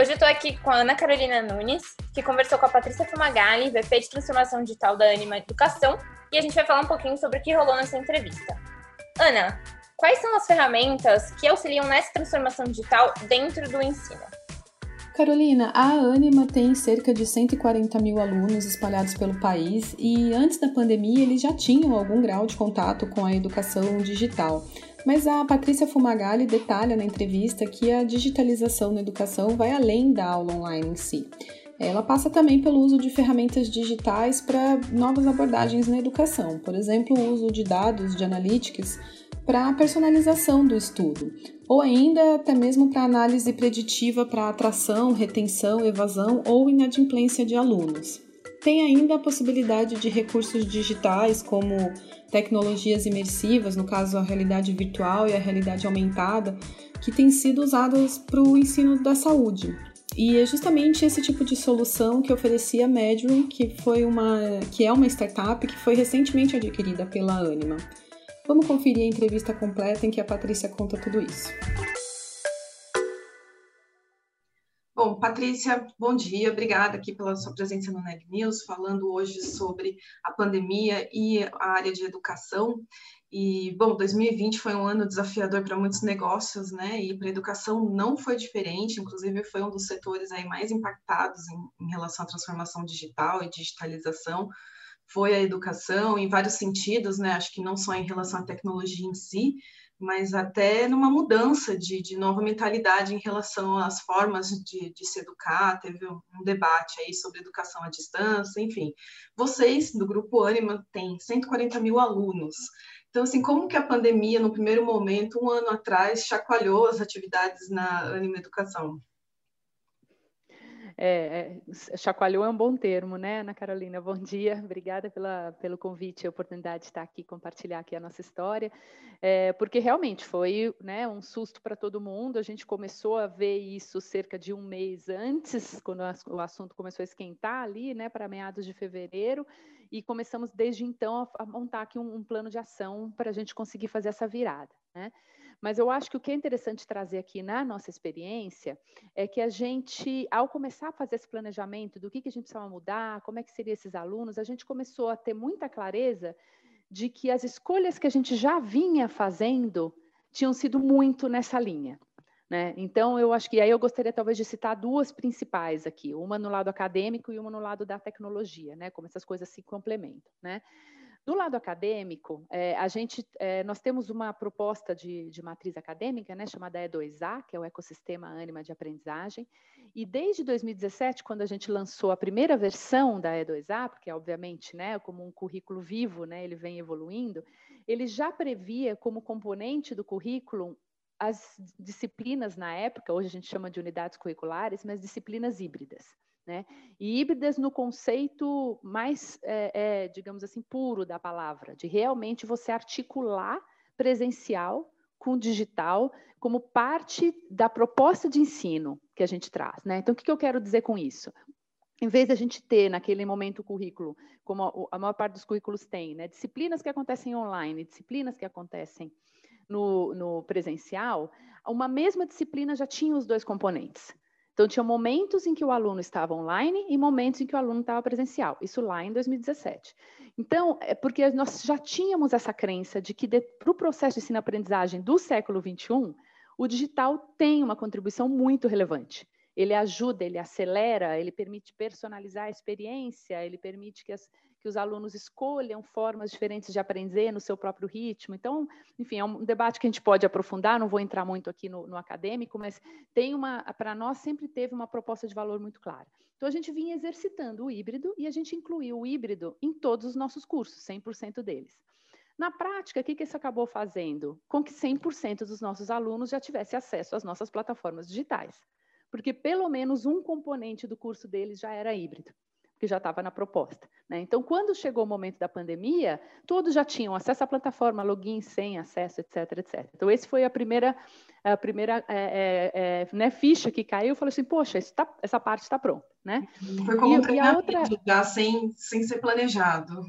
Hoje eu estou aqui com a Ana Carolina Nunes, que conversou com a Patrícia Fumagalli, VP de Transformação Digital da Anima Educação, e a gente vai falar um pouquinho sobre o que rolou nessa entrevista. Ana, quais são as ferramentas que auxiliam nessa transformação digital dentro do ensino? Carolina, a Anima tem cerca de 140 mil alunos espalhados pelo país e antes da pandemia eles já tinham algum grau de contato com a educação digital. Mas a Patrícia Fumagalli detalha na entrevista que a digitalização na educação vai além da aula online em si. Ela passa também pelo uso de ferramentas digitais para novas abordagens na educação, por exemplo, o uso de dados de analytics para a personalização do estudo, ou ainda até mesmo para análise preditiva para atração, retenção, evasão ou inadimplência de alunos. Tem ainda a possibilidade de recursos digitais como tecnologias imersivas, no caso a realidade virtual e a realidade aumentada, que têm sido usadas para o ensino da saúde. E é justamente esse tipo de solução que oferecia a Medroom, que foi uma que é uma startup que foi recentemente adquirida pela Anima. Vamos conferir a entrevista completa em que a Patrícia conta tudo isso. Bom, Patrícia, bom dia, obrigada aqui pela sua presença no Neg News, falando hoje sobre a pandemia e a área de educação. E, bom, 2020 foi um ano desafiador para muitos negócios, né? E para a educação não foi diferente, inclusive foi um dos setores aí mais impactados em, em relação à transformação digital e digitalização. Foi a educação em vários sentidos, né? Acho que não só em relação à tecnologia em si, mas até numa mudança de, de nova mentalidade em relação às formas de, de se educar. Teve um, debate aí sobre educação à distância, enfim. Vocês, do Grupo Anima, têm 140 mil alunos. Então, assim, como que a pandemia, no primeiro momento, um ano atrás, chacoalhou as atividades na Anima Educação? É, é, chacoalhou é um bom termo, né, Ana Carolina? Bom dia, obrigada pela, pelo convite e oportunidade de estar aqui, compartilhar aqui a nossa história, é, porque realmente foi né, um susto para todo mundo, a gente começou a ver isso cerca de um mês antes, quando o assunto começou a esquentar ali, né, para meados de fevereiro, e começamos desde então a, a montar aqui um, um plano de ação para a gente conseguir fazer essa virada, né? Mas eu acho que o que é interessante trazer aqui na nossa experiência é que a gente, ao começar a fazer esse planejamento do que, que a gente precisava mudar, como é que seriam esses alunos, a gente começou a ter muita clareza de que as escolhas que a gente já vinha fazendo tinham sido muito nessa linha. Né? Então, eu acho que aí eu gostaria talvez de citar duas principais aqui, uma no lado acadêmico e uma no lado da tecnologia, né? como essas coisas se complementam. Né? Do lado acadêmico, é, a gente, é, nós temos uma proposta de, de matriz acadêmica, né, chamada E2A, que é o Ecossistema Ânima de Aprendizagem, e desde 2017, quando a gente lançou a primeira versão da E2A, porque obviamente, né, como um currículo vivo, né, ele vem evoluindo, ele já previa como componente do currículo as disciplinas na época, hoje a gente chama de unidades curriculares, mas disciplinas híbridas. Né? E híbridas no conceito mais, é, é, digamos assim, puro da palavra, de realmente você articular presencial com digital como parte da proposta de ensino que a gente traz. Né? Então, o que, que eu quero dizer com isso? Em vez de a gente ter naquele momento o currículo, como a, maior parte dos currículos tem, né? disciplinas que acontecem online, disciplinas que acontecem no, no presencial, uma mesma disciplina já tinha os dois componentes. Então, tinha momentos em que o aluno estava online e momentos em que o aluno estava presencial. Isso lá em 2017. Então, é porque nós já tínhamos essa crença de que para o processo de ensino-aprendizagem do século XXI, o digital tem uma contribuição muito relevante. Ele ajuda, ele acelera, ele permite personalizar a experiência, ele permite que as, que os alunos escolham formas diferentes de aprender no seu próprio ritmo. Então, enfim, é um debate que a gente pode aprofundar, não vou entrar muito aqui no, no acadêmico, mas tem uma, para nós sempre teve uma proposta de valor muito clara. Então, a gente vinha exercitando o híbrido e a gente incluiu o híbrido em todos os nossos cursos, 100% deles. Na prática, o que, que isso acabou fazendo? Com que 100% dos nossos alunos já tivessem acesso às nossas plataformas digitais. porque pelo menos um componente do curso deles já era híbrido que já estava na proposta. Né? Então, quando chegou o momento da pandemia, todos já tinham acesso à plataforma, login, senha, acesso, etc, etc. Então, esse foi a primeira, a primeira é, é, é, né, ficha que caiu. Eu falei assim, poxa, tá, essa parte está pronta. Né? Foi como e, um treinamento, outra... já sem, sem ser planejado.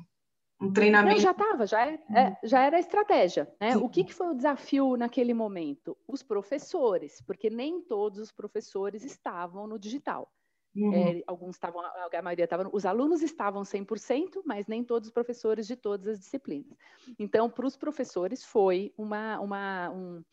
Um treinamento. Não, já estava, já, é, é, já era a estratégia. Né? O que, que foi o desafio naquele momento? Os professores, porque nem todos os professores estavam no digital. Uhum. É, alguns estavam, a maioria estavam, os alunos estavam 100%, mas nem todos os professores de todas as disciplinas. Então, para os professores foi uma, uma um,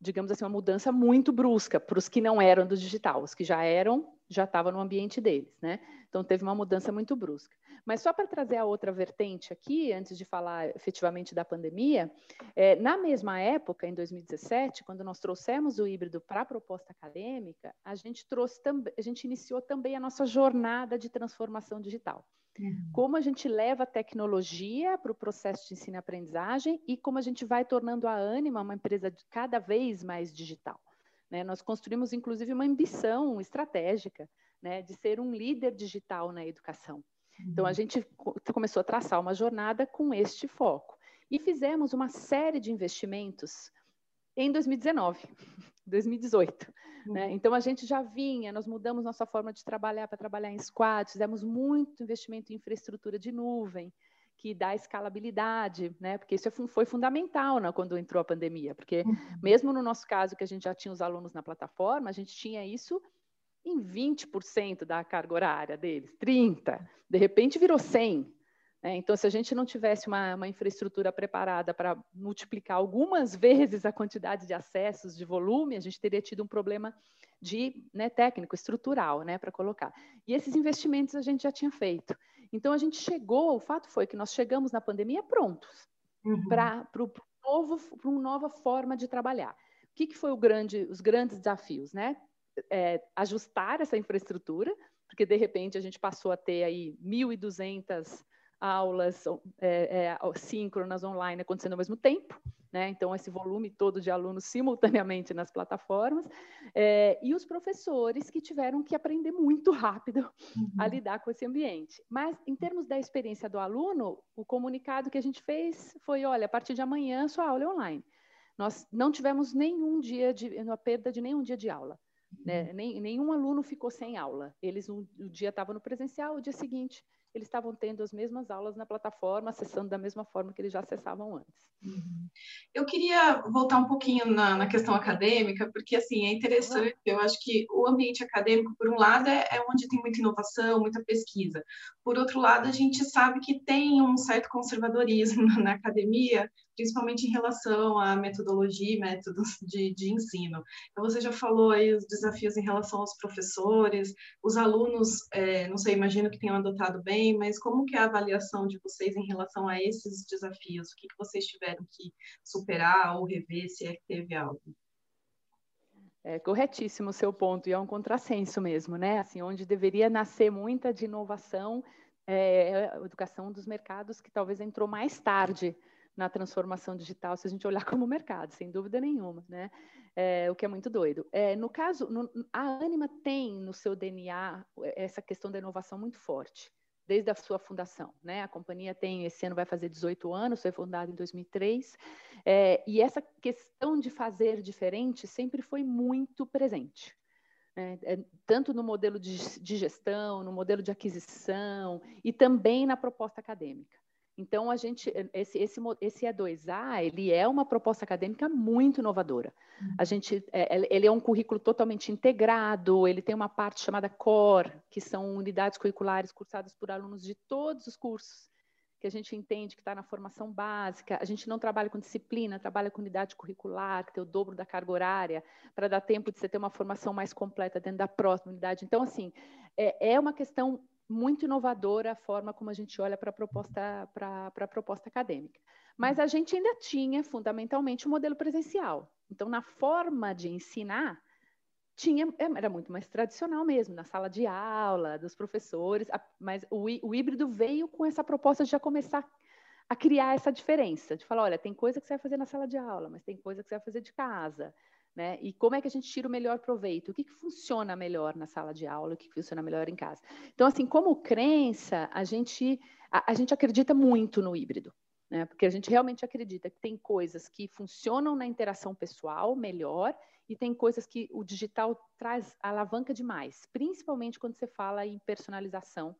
digamos assim, uma mudança muito brusca para os que não eram do digital, os que já eram, já estavam no ambiente deles, né? Então, teve uma mudança muito brusca. Mas só para trazer a outra vertente aqui, antes de falar efetivamente da pandemia, é, na mesma época, em 2017, quando nós trouxemos o híbrido para a proposta acadêmica, a gente trouxe a gente iniciou também a nossa jornada de transformação digital. Uhum. Como a gente leva a tecnologia para o processo de ensino e aprendizagem e como a gente vai tornando a Anima uma empresa cada vez mais digital. Né? Nós construímos, inclusive, uma ambição estratégica né, de ser um líder digital na educação. Então, a uhum. gente começou a traçar uma jornada com este foco. E fizemos uma série de investimentos em 2019, 2018. Né? Uhum. Então, a gente já vinha, nós mudamos nossa forma de trabalhar para trabalhar em squad, fizemos muito investimento em infraestrutura de nuvem, que dá escalabilidade, né? Porque isso é foi fundamental né, quando entrou a pandemia, porque uhum. mesmo no nosso caso, que a gente já tinha os alunos na plataforma, a gente tinha isso em 20% da carga horária deles, 30%, de repente virou 100%. Né? Então, se a gente não tivesse uma, uma infraestrutura preparada para multiplicar algumas vezes a quantidade de acessos, de volume, a gente teria tido um problema de né, técnico, estrutural, né, para colocar. E esses investimentos a gente já tinha feito. Então, a gente chegou, o fato foi que nós chegamos na pandemia prontos uhum. para uma nova forma de trabalhar. O que, que foi grande, os grandes desafios, né? É, ajustar essa infraestrutura, porque de repente a gente passou a ter aí 1.200 aulas é, é, síncronas online acontecendo ao mesmo tempo, né? Então esse volume todo de alunos simultaneamente nas plataformas é, e os professores que tiveram que aprender muito rápido uhum. a lidar com esse ambiente. Mas em termos da experiência do aluno, o comunicado que a gente fez foi, olha, a partir de amanhã sua aula é online. Nós não tivemos nenhum dia de, uma perda de nenhum dia de aula. Né? Uhum. Nem, nenhum aluno ficou sem aula. Eles um, um dia estavam no presencial, o dia seguinte eles estavam tendo as mesmas aulas na plataforma, acessando da mesma forma que eles já acessavam antes. Uhum. Eu queria voltar um pouquinho na, na, questão acadêmica, porque assim é interessante. Eu acho que o ambiente acadêmico, por um lado, é, é, onde tem muita inovação, muita pesquisa. Por outro lado, a gente sabe que tem um certo conservadorismo na academia, principalmente em relação à metodologia e métodos de, de ensino. Então, você já falou aí os desafios em relação aos professores, os alunos, é, não sei, imagino que tenham adotado bem, mas como que é a avaliação de vocês em relação a esses desafios? O que, que vocês tiveram que superar ou rever, se é que teve algo? É corretíssimo o seu ponto, e é um contrassenso mesmo, né? Assim, onde deveria nascer muita de inovação, é, a educação dos mercados que talvez entrou mais tarde na transformação digital, se a gente olhar como mercado, sem dúvida nenhuma, né? É, o que é muito doido. É, no caso, no, a Anima tem no seu DNA essa questão da inovação muito forte, desde a sua fundação, né? A companhia tem, esse ano vai fazer 18 anos, foi fundada em 2003, é, e essa questão de fazer diferente sempre foi muito presente. Né? É, tanto no modelo de, de gestão, no modelo de aquisição e também na proposta acadêmica. Então, a gente, esse, esse, esse E2A, ele é uma proposta acadêmica muito inovadora. Uhum. A gente, é, ele é um currículo totalmente integrado, ele tem uma parte chamada CORE, que são unidades curriculares cursadas por alunos de todos os cursos, que a gente entende que está na formação básica. A gente não trabalha com disciplina, trabalha com unidade curricular, que tem o dobro da carga horária, para dar tempo de você ter uma formação mais completa dentro da próxima unidade. Então, assim, é, é uma questão muito inovadora a forma como a gente olha para a proposta, a proposta acadêmica. Mas a gente ainda tinha, fundamentalmente, o um modelo presencial. Então, na forma de ensinar, tinha, era muito mais tradicional mesmo, na sala de aula, dos professores, mas o, o híbrido veio com essa proposta de já começar a criar essa diferença, de falar, olha, tem coisa que você vai fazer na sala de aula, mas tem coisa que você vai fazer de casa. Né? E como é que a gente tira o melhor proveito? O que, que funciona melhor na sala de aula? O que, que funciona melhor em casa? Então, assim, como crença, a gente, a, a gente acredita muito no híbrido. Né? Porque a gente realmente acredita que tem coisas que funcionam na interação pessoal melhor e tem coisas que o digital traz alavanca demais, principalmente quando você fala em personalização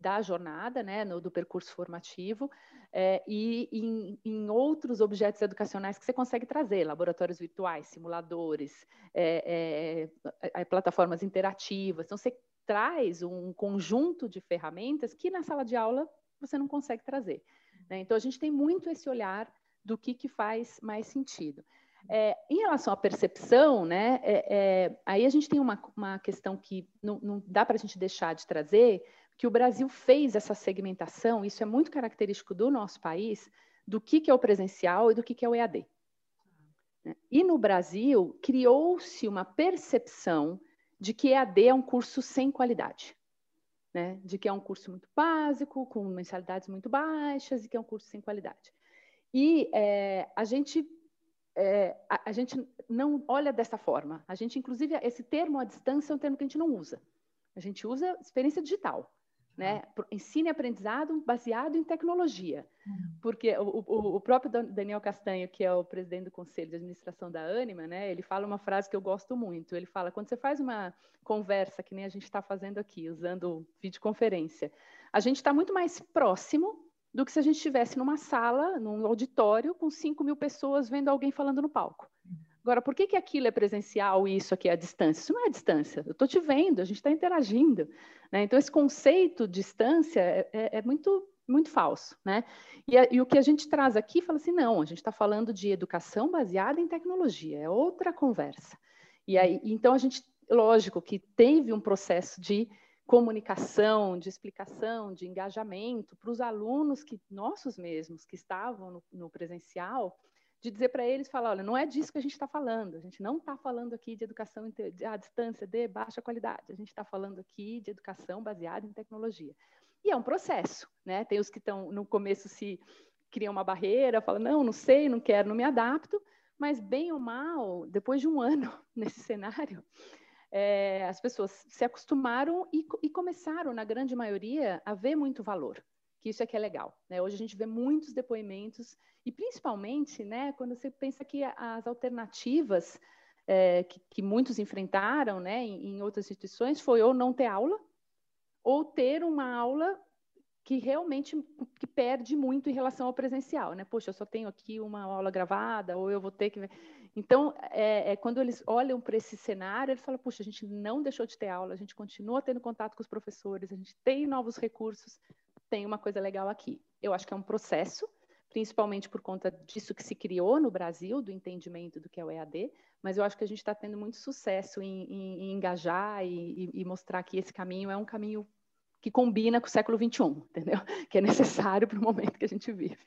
da jornada, né, no, do percurso formativo, é, e em, em, outros objetos educacionais que você consegue trazer, laboratórios virtuais, simuladores, é, é, plataformas interativas. Então, você traz um conjunto de ferramentas que na sala de aula você não consegue trazer. Né? Então, a gente tem muito esse olhar do que, que faz mais sentido. É, em relação à percepção, né, é, é, aí a gente tem uma, uma questão que não, não dá para a gente deixar de trazer, que o Brasil fez essa segmentação, isso é muito característico do nosso país, do que, que é o presencial e do que, que é o EAD. Né? E no Brasil, criou-se uma percepção de que EAD é um curso sem qualidade. Né? De que é um curso muito básico, com mensalidades muito baixas, e que é um curso sem qualidade. E é, a gente é, a, a, gente não olha dessa forma. A gente, inclusive, esse termo à distância é um termo que a gente não usa. A gente usa experiência digital né? Ensino e aprendizado baseado em tecnologia. Uhum. Porque o, o, o, próprio Daniel Castanho, que é o presidente do Conselho de Administração da Anima, né? Ele fala uma frase que eu gosto muito. Ele fala, quando você faz uma conversa, que nem a gente está fazendo aqui, usando videoconferência, a gente está muito mais próximo do que se a gente estivesse numa sala, num auditório, com 5 mil pessoas vendo alguém falando no palco. Agora, por que, que aquilo é presencial e isso aqui é a distância? Isso não é distância, eu estou te vendo, a gente está interagindo. Né? Então, esse conceito de distância é, é, é muito, muito falso. Né? E, a, e, o que a gente traz aqui fala assim: não, a gente está falando de educação baseada em tecnologia, é outra conversa. E aí, então, a gente, lógico, que teve um processo de comunicação, de explicação, de engajamento para os alunos que nossos mesmos que estavam no, no presencial de dizer para eles, falar, olha, não é disso que a gente está falando, a gente não está falando aqui de educação à distância de baixa qualidade, a gente está falando aqui de educação baseada em tecnologia. E é um processo, né? Tem os que estão no começo se criam uma barreira, falam, não, não sei, não quero, não me adapto, mas bem ou mal, depois de um ano nesse cenário, é, as pessoas se acostumaram e, e começaram, na grande maioria, a ver muito valor isso é que é legal. Né? Hoje a gente vê muitos depoimentos, e principalmente né, quando você pensa que as alternativas é, que, que, muitos enfrentaram né, em, em, outras instituições foi ou não ter aula, ou ter uma aula que realmente que perde muito em relação ao presencial. Né? Poxa, eu só tenho aqui uma aula gravada, ou eu vou ter que. Então, é, é quando eles olham para esse cenário, eles falam: puxa, a gente não deixou de ter aula, a gente continua tendo contato com os professores, a gente tem novos recursos, tem uma coisa legal aqui. Eu acho que é um processo, principalmente por conta disso que se criou no Brasil, do entendimento do que é o EAD, mas eu acho que a gente está tendo muito sucesso em, em, em engajar e, e, mostrar que esse caminho é um caminho que combina com o século XXI, entendeu? Que é necessário para o momento que a gente vive.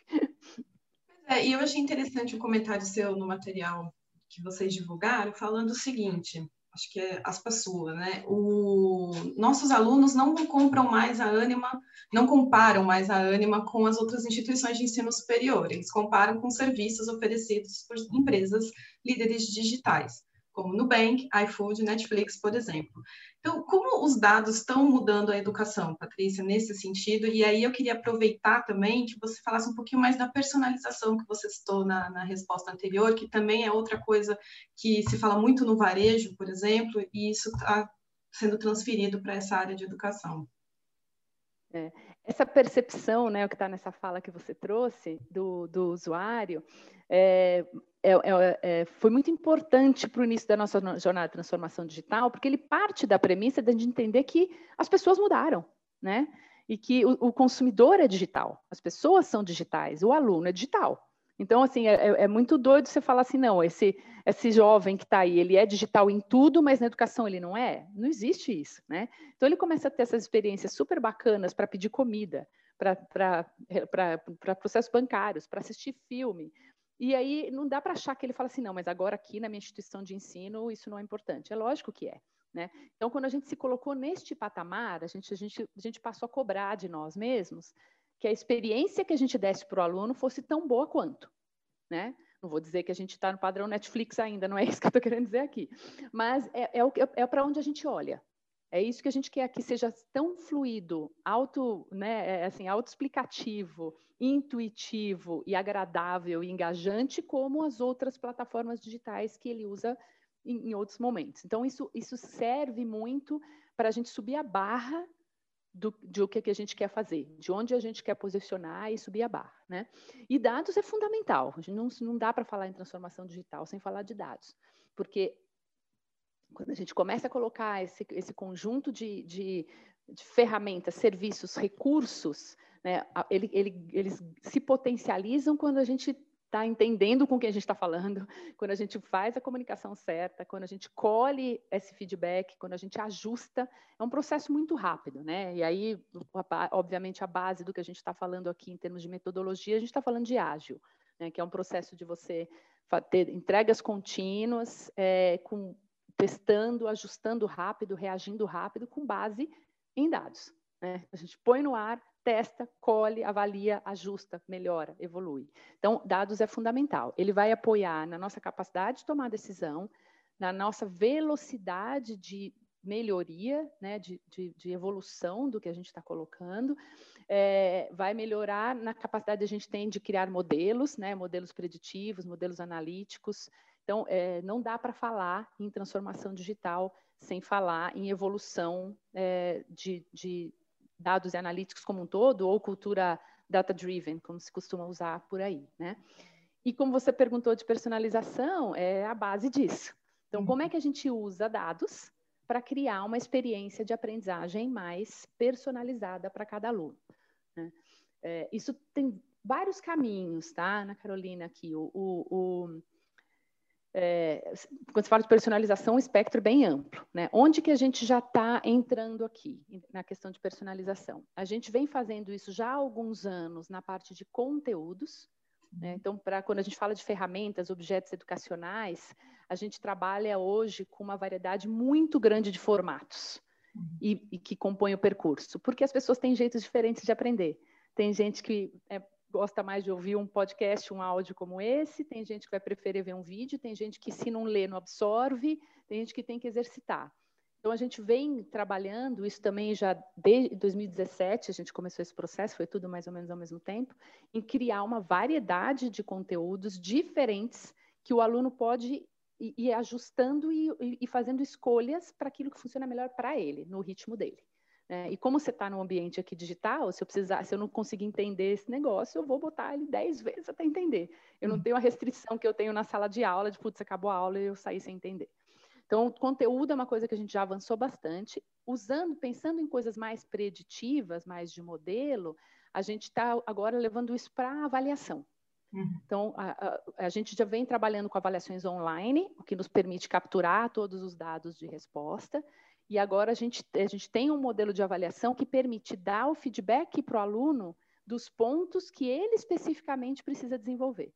É, e eu achei interessante o comentário seu no material que vocês divulgaram, falando o seguinte: acho que é as pessoas, né? O, nossos alunos não compram mais a Anima, não comparam mais a Anima com as outras instituições de ensino superior, eles comparam com serviços oferecidos por empresas líderes digitais como Nubank, iFood, Netflix, por exemplo. Então, como os dados estão mudando a educação, Patrícia, nesse sentido? E aí eu queria aproveitar também que você falasse um pouquinho mais da personalização que você citou na, na resposta anterior, que também é outra coisa que se fala muito no varejo, por exemplo, e isso está sendo transferido para essa área de educação. É, essa percepção, né, o que está nessa fala que você trouxe do, do usuário, é, é, é, é, foi muito importante para o início da nossa jornada de transformação digital, porque ele parte da premissa de entender que as pessoas mudaram, né? E que o, o consumidor é digital, as pessoas são digitais, o aluno é digital. Então, assim, é, é, é muito doido você falar assim, não, esse, esse jovem que está aí, ele é digital em tudo, mas na educação ele não é. Não existe isso, né? Então, ele começa a ter essas experiências super bacanas para pedir comida, para processos bancários, para assistir filme, e aí não dá para achar que ele fala assim, não, mas agora aqui na minha instituição de ensino isso não é importante. É lógico que é. Né? Então, quando a gente se colocou neste patamar, a gente, a, gente, a gente passou a cobrar de nós mesmos que a experiência que a gente desse para o aluno fosse tão boa quanto. Né? Não vou dizer que a gente está no padrão Netflix ainda, não é isso que eu estou querendo dizer aqui. Mas é, é, é, é para onde a gente olha. É isso que a gente quer que seja tão fluido, auto, né, é, assim, autoexplicativo, intuitivo e agradável e engajante como as outras plataformas digitais que ele usa em, em outros momentos. Então, isso, isso serve muito para a gente subir a barra do, de o que, que a gente quer fazer, de onde a gente quer posicionar e subir a barra. Né? E dados é fundamental. Não, não dá para falar em transformação digital sem falar de dados, porque quando a gente começa a colocar esse, esse conjunto de, de, de ferramentas, serviços, recursos, né, ele, ele, eles se potencializam quando a gente está entendendo com quem a gente está falando, quando a gente faz a comunicação certa, quando a gente colhe esse feedback, quando a gente ajusta, é um processo muito rápido, né? E aí, obviamente, a base do que a gente está falando aqui em termos de metodologia, a gente está falando de ágil, né? Que é um processo de você ter entregas contínuas, é, com testando, ajustando rápido, reagindo rápido, com base em dados. Né? A gente põe no ar, testa, colhe, avalia, ajusta, melhora, evolui. Então, dados é fundamental. Ele vai apoiar na nossa capacidade de tomar decisão, na nossa velocidade de melhoria, né, de, de, de evolução do que a gente está colocando, é, vai melhorar na capacidade que a gente tem de criar modelos, né, modelos preditivos, modelos analíticos. Então, é, não dá para falar em transformação digital sem falar em evolução é, de, de, dados e analíticos como um todo, ou cultura data-driven, como se costuma usar por aí, né? E como você perguntou de personalização, é a base disso. Então, como é que a gente usa dados para criar uma experiência de aprendizagem mais personalizada para cada aluno? Né? É, isso tem vários caminhos, tá, Ana Carolina, aqui. O, o, o é, quando se fala de personalização, o espectro é bem amplo. Né? Onde que a gente já está entrando aqui na questão de personalização? A gente vem fazendo isso já há alguns anos na parte de conteúdos. Né? Uhum. Então, para quando a gente fala de ferramentas, objetos educacionais, a gente trabalha hoje com uma variedade muito grande de formatos uhum. e, e que compõem o percurso, porque as pessoas têm jeitos diferentes de aprender. Tem gente que é, gosta mais de ouvir um podcast, um áudio como esse, tem gente que vai preferir ver um vídeo, tem gente que se não lê não absorve, tem gente que tem que exercitar. Então a gente vem trabalhando isso também já desde 2017, a gente começou esse processo, foi tudo mais ou menos ao mesmo tempo, em criar uma variedade de conteúdos diferentes que o aluno pode ir ajustando e, e fazendo escolhas para aquilo que funciona melhor para ele, no ritmo dele. É, e como você está no ambiente aqui digital, se eu precisar, se eu não conseguir entender esse negócio, eu vou botar ele dez vezes até entender. Eu não hum. tenho a restrição que eu tenho na sala de aula de putz, acabou a aula e eu saí sem entender. Então, o conteúdo é uma coisa que a gente já avançou bastante. Usando, pensando em coisas mais preditivas, mais de modelo, a gente está agora levando isso para avaliação. Uhum. Então, a, a, a, gente já vem trabalhando com avaliações online, o que nos permite capturar todos os dados de resposta e agora a gente, a gente tem um modelo de avaliação que permite dar o feedback para o aluno dos pontos que ele especificamente precisa desenvolver.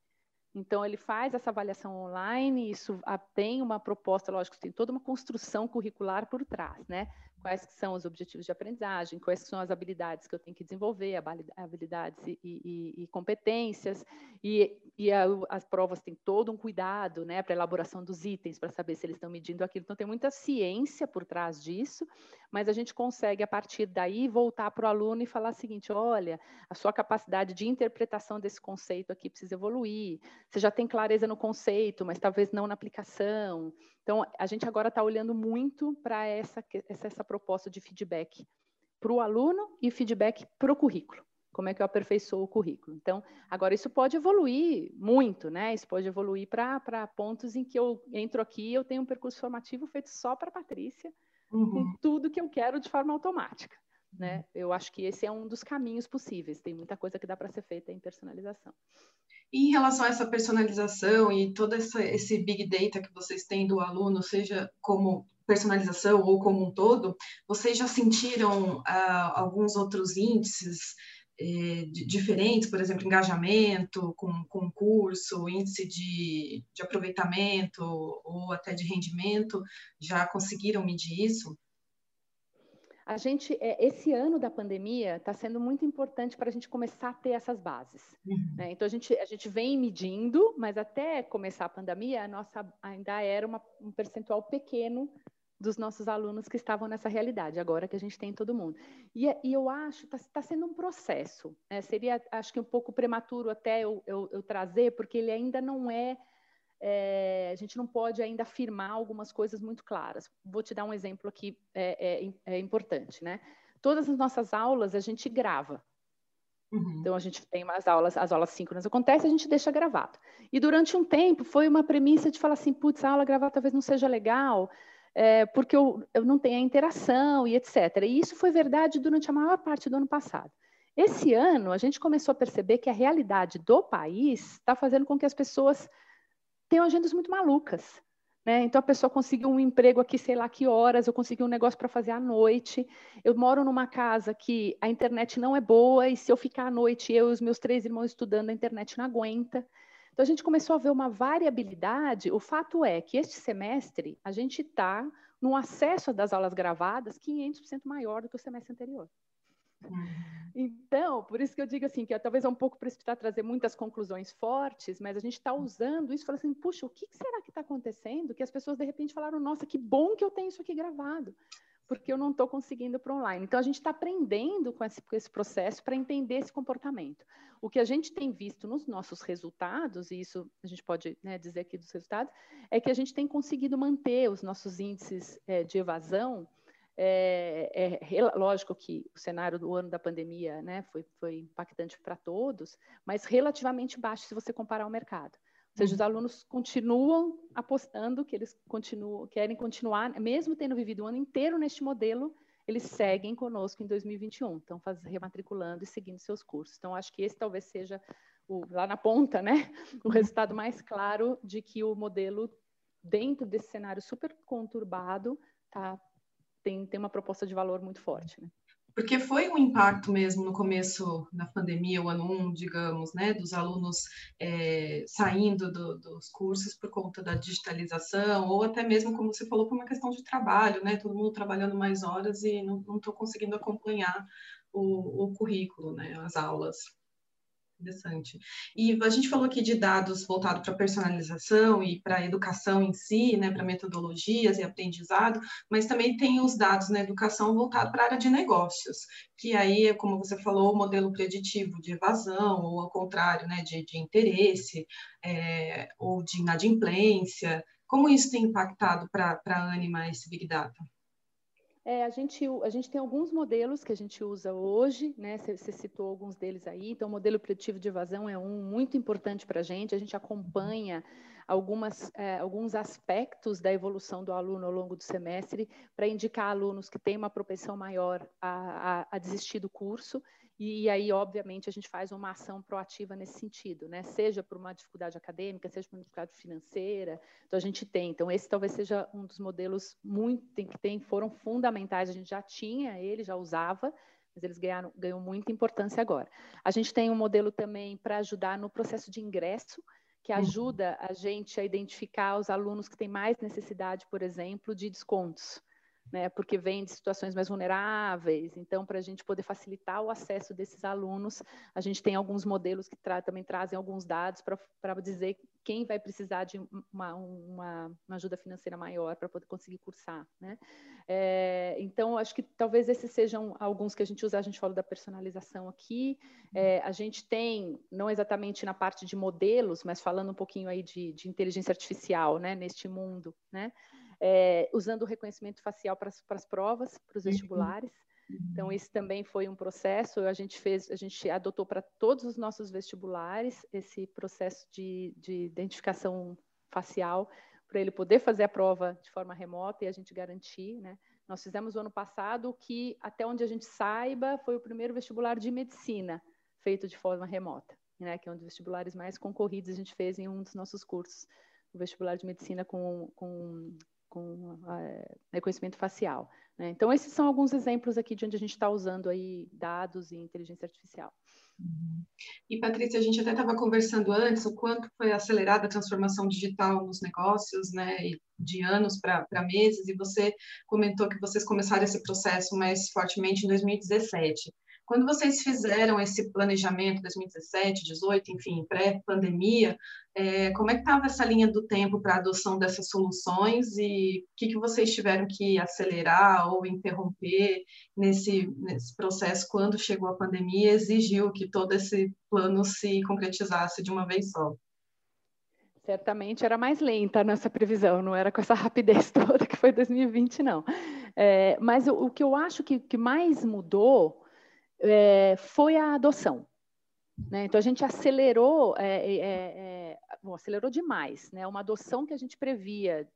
Então, ele faz essa avaliação online, isso tem uma proposta, lógico, tem toda uma construção curricular por trás, né? quais são os objetivos de aprendizagem, quais são as habilidades que eu tenho que desenvolver, habilidades e, e, e competências, e, e a, as provas têm todo um cuidado né, para elaboração dos itens, para saber se eles estão medindo aquilo. Então, tem muita ciência por trás disso, mas a gente consegue, a partir daí, voltar para o aluno e falar o seguinte: olha, a sua capacidade de interpretação desse conceito aqui precisa evoluir, você já tem clareza no conceito, mas talvez não na aplicação. Então, a gente agora está olhando muito para essa, essa, essa proposta de feedback para o aluno e feedback para o currículo. Como é que eu aperfeiçoo o currículo? Então, agora isso pode evoluir muito, né? Isso pode evoluir para pontos em que eu entro aqui eu tenho um percurso formativo feito só para a Patrícia, uhum. com tudo que eu quero de forma automática. Né? Uhum. Eu acho que esse é um dos caminhos possíveis. Tem muita coisa que dá para ser feita em personalização. E em relação a essa personalização e todo essa, esse big data que vocês têm do aluno, seja como personalização ou como um todo, vocês já sentiram uh, alguns outros índices eh, diferentes, por exemplo, engajamento com concurso, índice de, de aproveitamento ou até de rendimento, já conseguiram medir isso? a gente, é, esse ano da pandemia está sendo muito importante para a gente começar a ter essas bases. Uhum. Né? Então, a gente, a gente vem medindo, mas até começar a pandemia, a nossa ainda era uma, um percentual pequeno dos nossos alunos que estavam nessa realidade, agora que a gente tem todo mundo. E, e eu acho que está tá sendo um processo. Né? Seria, acho que um pouco prematuro até eu, eu, eu trazer, porque ele ainda não é é, a gente não pode ainda afirmar algumas coisas muito claras. Vou te dar um exemplo aqui, é, é, é importante, né? Todas as nossas aulas a gente grava. Uhum. Então a gente tem umas aulas, as aulas síncronas acontecem, a gente deixa gravado. E durante um tempo foi uma premissa de falar assim, putz, a aula gravada talvez não seja legal, é, porque eu, eu não tenho a interação e etc. E isso foi verdade durante a maior parte do ano passado. Esse ano, a gente começou a perceber que a realidade do país está fazendo com que as pessoas têm agendas muito malucas. Né? Então a pessoa conseguiu um emprego aqui, sei lá que horas, eu consegui um negócio para fazer à noite. Eu moro numa casa que a internet não é boa, e se eu ficar à noite, eu e os meus três irmãos estudando, a internet não aguenta. Então a gente começou a ver uma variabilidade. O fato é que este semestre a gente está num acesso das aulas gravadas 500% maior do que o semestre anterior. Então, por isso que eu digo assim, que é, talvez é um pouco precipitar trazer muitas conclusões fortes, mas a gente está usando isso e falando assim, puxa, o que será que está acontecendo? Que as pessoas de repente falaram, nossa, que bom que eu tenho isso aqui gravado, porque eu não estou conseguindo para online. Então, a gente está aprendendo com esse, com esse processo para entender esse comportamento. O que a gente tem visto nos nossos resultados, e isso a gente pode né, dizer aqui dos resultados, é que a gente tem conseguido manter os nossos índices é, de evasão é, é, lógico que o cenário do ano da pandemia né, foi, foi impactante para todos, mas relativamente baixo se você comparar ao mercado. Ou seja, os uhum. alunos continuam apostando que eles continuam, querem continuar, mesmo tendo vivido o ano inteiro neste modelo, eles seguem conosco em 2021, estão faz, rematriculando e seguindo seus cursos. Então, acho que esse talvez seja, o, lá na ponta, né, o resultado mais claro de que o modelo, dentro desse cenário super conturbado, está tem, tem uma proposta de valor muito forte. Né? Porque foi um impacto mesmo no começo da pandemia, o ano 1, um, digamos, né, dos alunos é, saindo do, dos cursos por conta da digitalização, ou até mesmo, como você falou, por uma questão de trabalho, né, todo mundo trabalhando mais horas e não estou conseguindo acompanhar o, o currículo, né, as aulas. Interessante. E a gente falou aqui de dados voltados para personalização e para a educação em si, né, para metodologias e aprendizado, mas também tem os dados na educação voltados para a área de negócios, que aí, como você falou, o modelo preditivo de evasão, ou ao contrário, né, de, de interesse, é, ou de inadimplência. Como isso tem impactado para a Anima esse Big Data? É, a, gente, a gente tem alguns modelos que a gente usa hoje, né? Você, citou alguns deles aí. Então, o modelo preditivo de evasão é um muito importante para a gente. A gente acompanha algumas, é, alguns aspectos da evolução do aluno ao longo do semestre para indicar alunos que têm uma propensão maior a, a, a desistir do curso e aí, obviamente, a gente faz uma ação proativa nesse sentido, né? Seja por uma dificuldade acadêmica, seja por uma dificuldade financeira. Então, a gente tem. Então, esse talvez seja um dos modelos muito que tem, foram fundamentais. A gente já tinha ele, já usava, mas eles ganharam, ganham muita importância agora. A gente tem um modelo também para ajudar no processo de ingresso, que uhum. ajuda a gente a identificar os alunos que têm mais necessidade, por exemplo, de descontos né, porque vem de situações mais vulneráveis. Então, para a gente poder facilitar o acesso desses alunos, a gente tem alguns modelos que tra também trazem alguns dados para dizer quem vai precisar de uma, uma, uma ajuda financeira maior para poder conseguir cursar. Né? É, então, acho que talvez esses sejam alguns que a gente usa. A gente falou da personalização aqui. É, a gente tem, não exatamente na parte de modelos, mas falando um pouquinho aí de, de inteligência artificial né, neste mundo. Né? É, usando o reconhecimento facial para as provas, para os uhum. vestibulares. Então, esse também foi um processo, a gente fez, a gente adotou para todos os nossos vestibulares esse processo de, de identificação facial, para ele poder fazer a prova de forma remota e a gente garantir, né? Nós fizemos o ano passado que, até onde a gente saiba, foi o primeiro vestibular de medicina feito de forma remota, né? Que é um dos vestibulares mais concorridos a gente fez em um dos nossos cursos, o vestibular de medicina com, com com é, reconhecimento facial. Né? Então, esses são alguns exemplos aqui de onde a gente está usando aí dados e inteligência artificial. Uhum. E, Patrícia, a gente até estava conversando antes o quanto foi acelerada a transformação digital nos negócios, né, de anos para meses, e você comentou que vocês começaram esse processo mais fortemente em 2017. Quando vocês fizeram esse planejamento 2017, 18, enfim, pré-pandemia, é, como é que estava essa linha do tempo para a adoção dessas soluções e o que, que vocês tiveram que acelerar ou interromper nesse, nesse processo quando chegou a pandemia e exigiu que todo esse plano se concretizasse de uma vez só? Certamente era mais lenta a nossa previsão, não era com essa rapidez toda que foi 2020, não. É, mas o, o, que eu acho que, que mais mudou é, foi a adoção. Né? Então a gente acelerou, é, é, é, bom, acelerou demais. Né? Uma adoção que a gente previa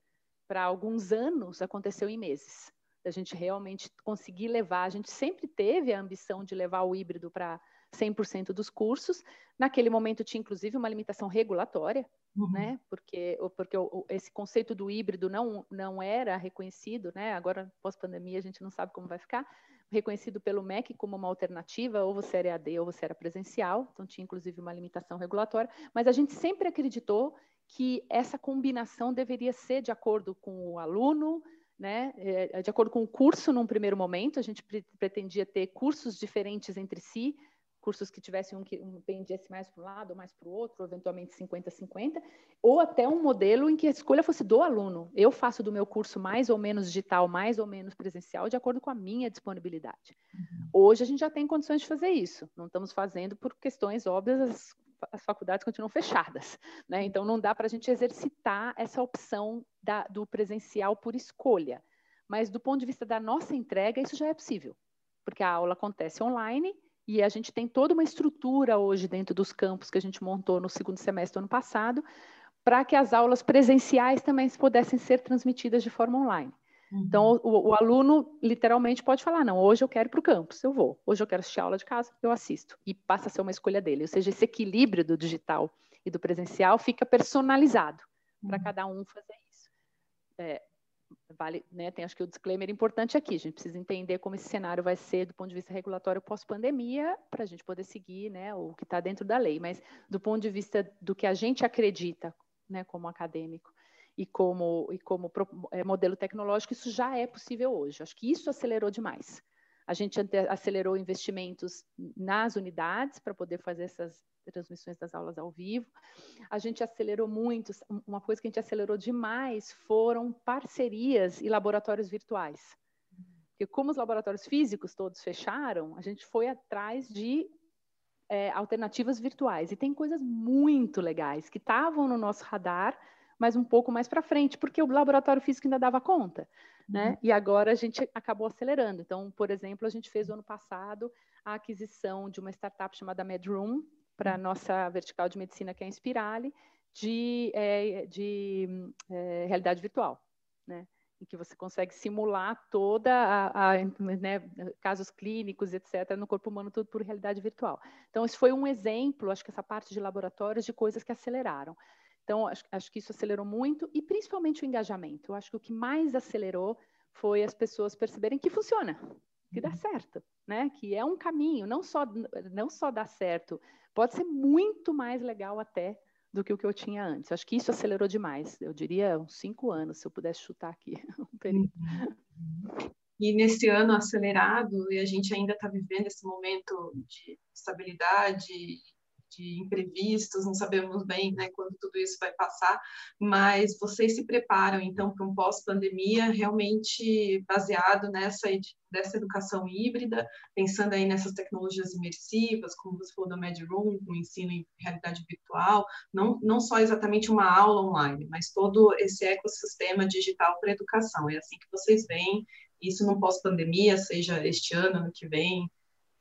para alguns anos aconteceu em meses. A gente realmente conseguir levar, a gente sempre teve a ambição de levar o híbrido para 100% dos cursos. Naquele momento tinha inclusive uma limitação regulatória, uhum. né? Porque, porque esse conceito do híbrido não, não era reconhecido, né? Agora, pós-pandemia, a gente não sabe como vai ficar, reconhecido pelo MEC como uma alternativa, ou você era EAD ou você era presencial, então tinha inclusive uma limitação regulatória, mas a gente sempre acreditou que essa combinação deveria ser de acordo com o aluno, né, é, de acordo com o curso num primeiro momento, a gente pretendia ter cursos diferentes entre si, cursos que tivessem um que um pendesse mais para um lado ou mais para o outro, eventualmente 50-50, ou até um modelo em que a escolha fosse do aluno. Eu faço do meu curso mais ou menos digital, mais ou menos presencial, de acordo com a minha disponibilidade. Uhum. Hoje a gente já tem condições de fazer isso. Não estamos fazendo por questões óbvias, as, as faculdades continuam fechadas, né? Então não dá para a gente exercitar essa opção da, do presencial por escolha. Mas do ponto de vista da nossa entrega, isso já é possível, porque a aula acontece online e a gente tem toda uma estrutura hoje dentro dos campos que a gente montou no segundo semestre do ano passado, para que as aulas presenciais também pudessem ser transmitidas de forma online. Uhum. Então, o, o, aluno literalmente pode falar: não, hoje eu quero ir para o campus, eu vou. Hoje eu quero assistir aula de casa, eu assisto. E passa a ser uma escolha dele. Ou seja, esse equilíbrio do digital e do presencial fica personalizado uhum. para cada um fazer isso. É, vale, né, tem acho que o disclaimer importante aqui, a gente precisa entender como esse cenário vai ser do ponto de vista regulatório pós-pandemia, para a gente poder seguir né, o que está dentro da lei, mas do ponto de vista do que a gente acredita né, como acadêmico e como, e como é, modelo tecnológico, isso já é possível hoje. Acho que isso acelerou demais. A gente acelerou investimentos nas unidades para poder fazer essas transmissões das aulas ao vivo. A gente acelerou muito, uma coisa que a gente acelerou demais foram parcerias e laboratórios virtuais. Porque como os laboratórios físicos todos fecharam, a gente foi atrás de é, alternativas virtuais. E tem coisas muito legais que estavam no nosso radar, mas um pouco mais para frente, porque o laboratório físico ainda dava conta. Né? Uhum. E agora a gente acabou acelerando. Então, por exemplo, a gente fez no ano passado a aquisição de uma startup chamada MedRoom, para a nossa vertical de medicina, que é a Inspirale, de, é, de é, realidade virtual, né? em que você consegue simular toda a, a né, casos clínicos, etc., no corpo humano, tudo por realidade virtual. Então, isso foi um exemplo, acho que essa parte de laboratórios, de coisas que aceleraram. Então, acho, acho que isso acelerou muito, e principalmente o engajamento. Eu acho que o que mais acelerou foi as pessoas perceberem que funciona, que dá uhum. certo, né? Que é um caminho, não só não só dá certo, pode ser muito mais legal até do que o que eu tinha antes. Acho que isso acelerou demais. Eu diria uns cinco anos, se eu pudesse chutar aqui um período. E nesse ano acelerado, e a gente ainda está vivendo esse momento de estabilidade de imprevistos, não sabemos bem né, quando tudo isso vai passar, mas vocês se preparam então para um pós-pandemia realmente baseado nessa dessa educação híbrida, pensando aí nessas tecnologias imersivas, como você falou da MedRoom, com ensino em realidade virtual, não, não só exatamente uma aula online, mas todo esse ecossistema digital para educação. É assim que vocês veem isso no pós-pandemia, seja este ano, ano que vem,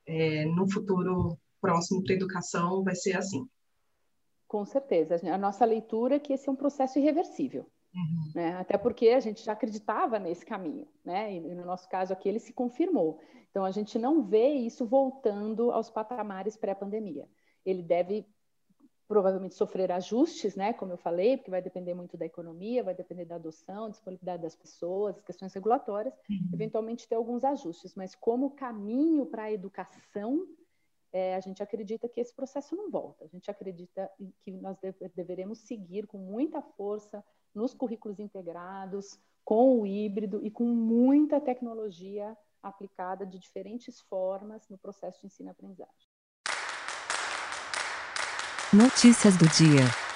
é, no futuro próximo para a educação vai ser assim. Com certeza. A nossa leitura é que esse é um processo irreversível. Uhum. Né? Até porque a gente já acreditava nesse caminho, né? E no nosso caso aqui ele se confirmou. Então a gente não vê isso voltando aos patamares pré-pandemia. Ele deve provavelmente sofrer ajustes, né, como eu falei, porque vai depender muito da economia, vai depender da adoção, disponibilidade das pessoas, questões regulatórias, uhum. eventualmente ter alguns ajustes, mas como caminho para a educação, é, a gente acredita que esse processo não volta, a gente acredita que nós deve, deveremos seguir com muita força nos currículos integrados, com o híbrido e com muita tecnologia aplicada de diferentes formas no processo de ensino-aprendizagem. Notícias do dia.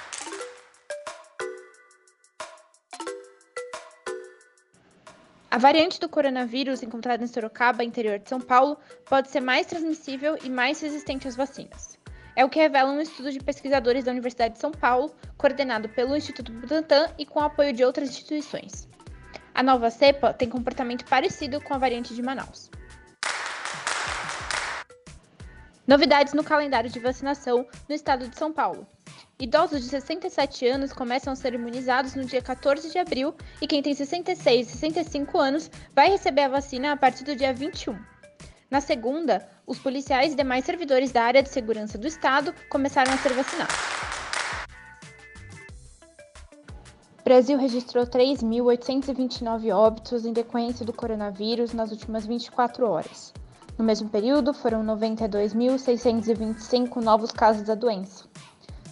A variante do coronavírus encontrada em Sorocaba, interior de São Paulo, pode ser mais transmissível e mais resistente às vacinas. É o que revela um estudo de pesquisadores da Universidade de São Paulo, coordenado pelo Instituto Butantan e com apoio de outras instituições. A nova cepa tem comportamento parecido com a variante de Manaus. Novidades no calendário de vacinação no estado de São Paulo. Idosos de 67 anos começam a ser imunizados no dia 14 de abril e quem tem 66 e 65 anos vai receber a vacina a partir do dia 21. Na segunda, os policiais e demais servidores da área de segurança do estado começaram a ser vacinados. O Brasil registrou 3.829 óbitos em decorrência do coronavírus nas últimas 24 horas. No mesmo período, foram 92.625 novos casos da doença.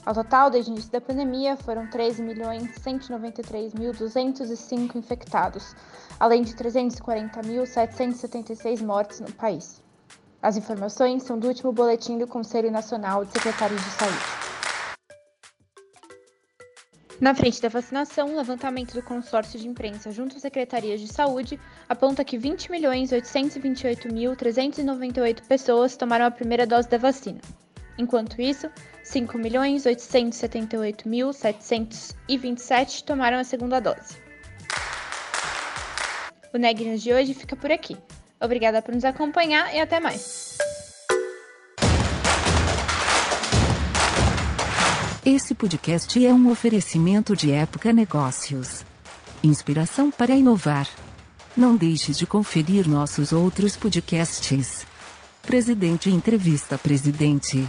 Ao total, desde o início da pandemia, foram 13.193.205 infectados, além de 340.776 mortes no país. As informações são do último boletim do Conselho Nacional de Secretários de Saúde. Na frente da vacinação, o levantamento do consórcio de imprensa junto às secretarias de saúde aponta que 20.828.398 pessoas tomaram a primeira dose da vacina. Enquanto isso, 5.878.727 tomaram a segunda dose. O Neg News de hoje fica por aqui. Obrigada por nos acompanhar e até mais! Esse podcast é um oferecimento de Época Negócios. Inspiração para inovar. Não deixe de conferir nossos outros podcasts. Presidente Entrevista Presidente.